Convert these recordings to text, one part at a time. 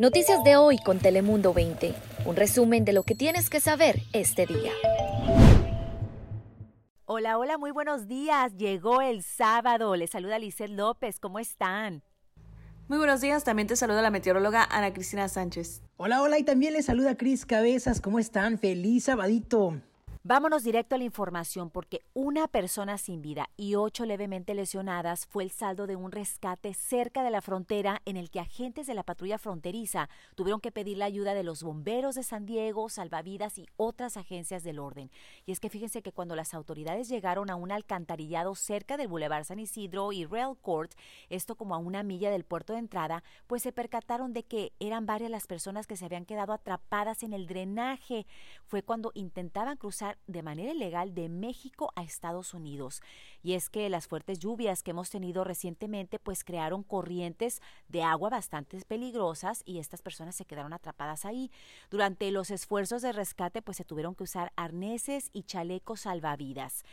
Noticias de hoy con Telemundo 20. Un resumen de lo que tienes que saber este día. Hola, hola, muy buenos días. Llegó el sábado. Les saluda Lizeth López. ¿Cómo están? Muy buenos días, también te saluda la meteoróloga Ana Cristina Sánchez. Hola, hola, y también les saluda Cris Cabezas. ¿Cómo están? Feliz sabadito. Vámonos directo a la información porque una persona sin vida y ocho levemente lesionadas fue el saldo de un rescate cerca de la frontera en el que agentes de la patrulla fronteriza tuvieron que pedir la ayuda de los bomberos de San Diego, salvavidas y otras agencias del orden. Y es que fíjense que cuando las autoridades llegaron a un alcantarillado cerca del Boulevard San Isidro y Rail Court, esto como a una milla del puerto de entrada, pues se percataron de que eran varias las personas que se habían quedado atrapadas en el drenaje. Fue cuando intentaban cruzar de manera ilegal de México a Estados Unidos. Y es que las fuertes lluvias que hemos tenido recientemente pues crearon corrientes de agua bastante peligrosas y estas personas se quedaron atrapadas ahí. Durante los esfuerzos de rescate pues se tuvieron que usar arneses y chalecos salvavidas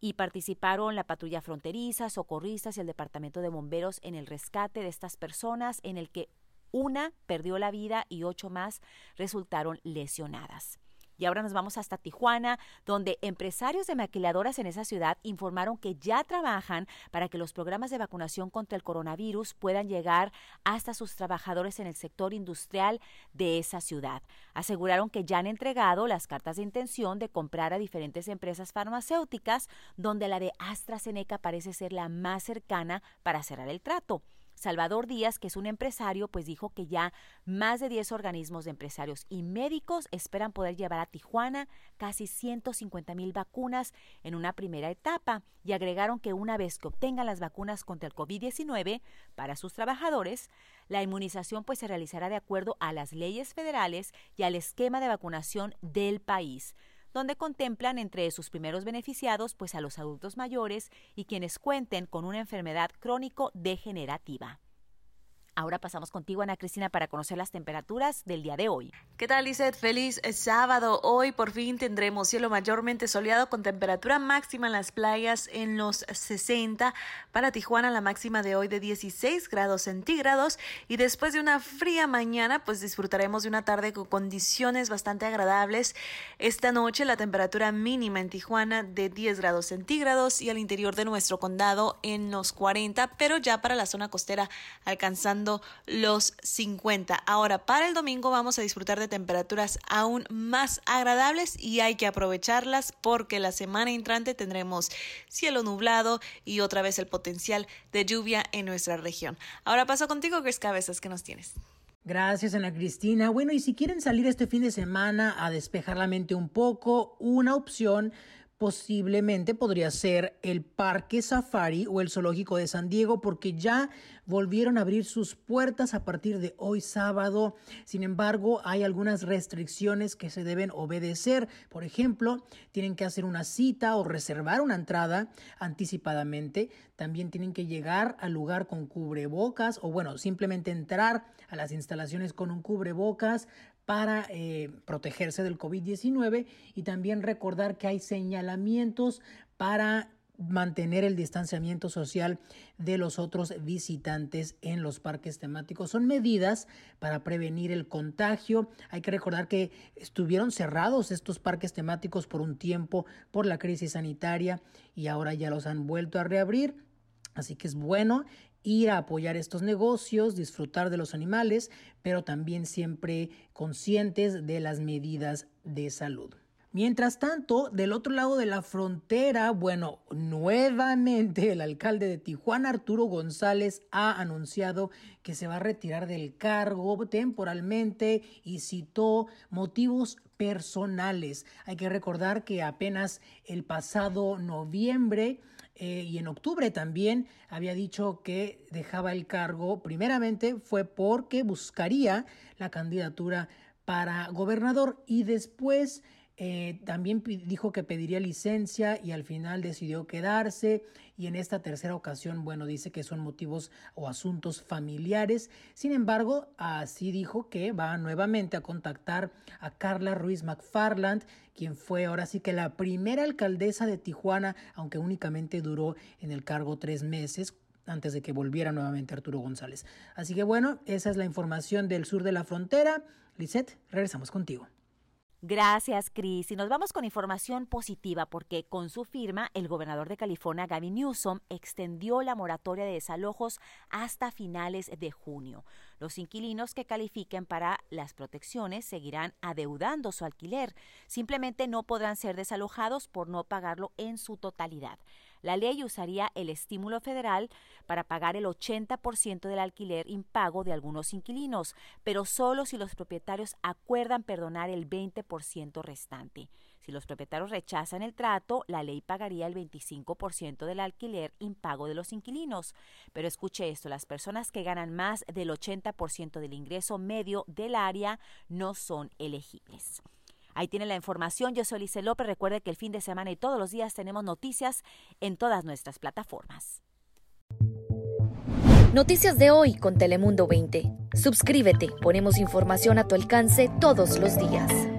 y participaron la patrulla fronteriza, socorristas y el departamento de bomberos en el rescate de estas personas en el que una perdió la vida y ocho más resultaron lesionadas. Y ahora nos vamos hasta Tijuana, donde empresarios de maquiladoras en esa ciudad informaron que ya trabajan para que los programas de vacunación contra el coronavirus puedan llegar hasta sus trabajadores en el sector industrial de esa ciudad. Aseguraron que ya han entregado las cartas de intención de comprar a diferentes empresas farmacéuticas, donde la de AstraZeneca parece ser la más cercana para cerrar el trato. Salvador Díaz, que es un empresario, pues dijo que ya más de 10 organismos de empresarios y médicos esperan poder llevar a Tijuana casi 150 mil vacunas en una primera etapa y agregaron que una vez que obtengan las vacunas contra el COVID-19 para sus trabajadores, la inmunización pues se realizará de acuerdo a las leyes federales y al esquema de vacunación del país donde contemplan entre sus primeros beneficiados pues a los adultos mayores y quienes cuenten con una enfermedad crónico-degenerativa. Ahora pasamos contigo, Ana Cristina, para conocer las temperaturas del día de hoy. ¿Qué tal, Lizeth? Feliz sábado. Hoy por fin tendremos cielo mayormente soleado con temperatura máxima en las playas en los 60. Para Tijuana, la máxima de hoy de 16 grados centígrados. Y después de una fría mañana, pues disfrutaremos de una tarde con condiciones bastante agradables. Esta noche, la temperatura mínima en Tijuana de 10 grados centígrados y al interior de nuestro condado en los 40, pero ya para la zona costera alcanzando los 50. Ahora, para el domingo vamos a disfrutar temperaturas aún más agradables y hay que aprovecharlas porque la semana entrante tendremos cielo nublado y otra vez el potencial de lluvia en nuestra región. Ahora paso contigo, Chris Cabezas, ¿qué nos tienes? Gracias, Ana Cristina. Bueno, y si quieren salir este fin de semana a despejar la mente un poco, una opción posiblemente podría ser el Parque Safari o el Zoológico de San Diego porque ya volvieron a abrir sus puertas a partir de hoy sábado. Sin embargo, hay algunas restricciones que se deben obedecer. Por ejemplo, tienen que hacer una cita o reservar una entrada anticipadamente. También tienen que llegar al lugar con cubrebocas o bueno, simplemente entrar a las instalaciones con un cubrebocas para eh, protegerse del COVID-19 y también recordar que hay señalamientos para mantener el distanciamiento social de los otros visitantes en los parques temáticos. Son medidas para prevenir el contagio. Hay que recordar que estuvieron cerrados estos parques temáticos por un tiempo por la crisis sanitaria y ahora ya los han vuelto a reabrir. Así que es bueno ir a apoyar estos negocios, disfrutar de los animales, pero también siempre conscientes de las medidas de salud. Mientras tanto, del otro lado de la frontera, bueno, nuevamente el alcalde de Tijuana, Arturo González, ha anunciado que se va a retirar del cargo temporalmente y citó motivos personales. Hay que recordar que apenas el pasado noviembre eh, y en octubre también había dicho que dejaba el cargo. Primeramente fue porque buscaría la candidatura para gobernador y después eh, también dijo que pediría licencia y al final decidió quedarse y en esta tercera ocasión, bueno, dice que son motivos o asuntos familiares. Sin embargo, así dijo que va nuevamente a contactar a Carla Ruiz McFarland, quien fue ahora sí que la primera alcaldesa de Tijuana, aunque únicamente duró en el cargo tres meses antes de que volviera nuevamente Arturo González. Así que bueno, esa es la información del sur de la frontera. Lisette, regresamos contigo. Gracias, Cris. Y nos vamos con información positiva porque con su firma el gobernador de California, Gavin Newsom, extendió la moratoria de desalojos hasta finales de junio. Los inquilinos que califiquen para las protecciones seguirán adeudando su alquiler. Simplemente no podrán ser desalojados por no pagarlo en su totalidad. La ley usaría el estímulo federal para pagar el 80% del alquiler impago de algunos inquilinos, pero solo si los propietarios acuerdan perdonar el 20% restante. Si los propietarios rechazan el trato, la ley pagaría el 25% del alquiler impago de los inquilinos. Pero escuche esto, las personas que ganan más del 80% del ingreso medio del área no son elegibles. Ahí tiene la información. Yo soy Lice López. Recuerde que el fin de semana y todos los días tenemos noticias en todas nuestras plataformas. Noticias de hoy con Telemundo 20. Suscríbete. Ponemos información a tu alcance todos los días.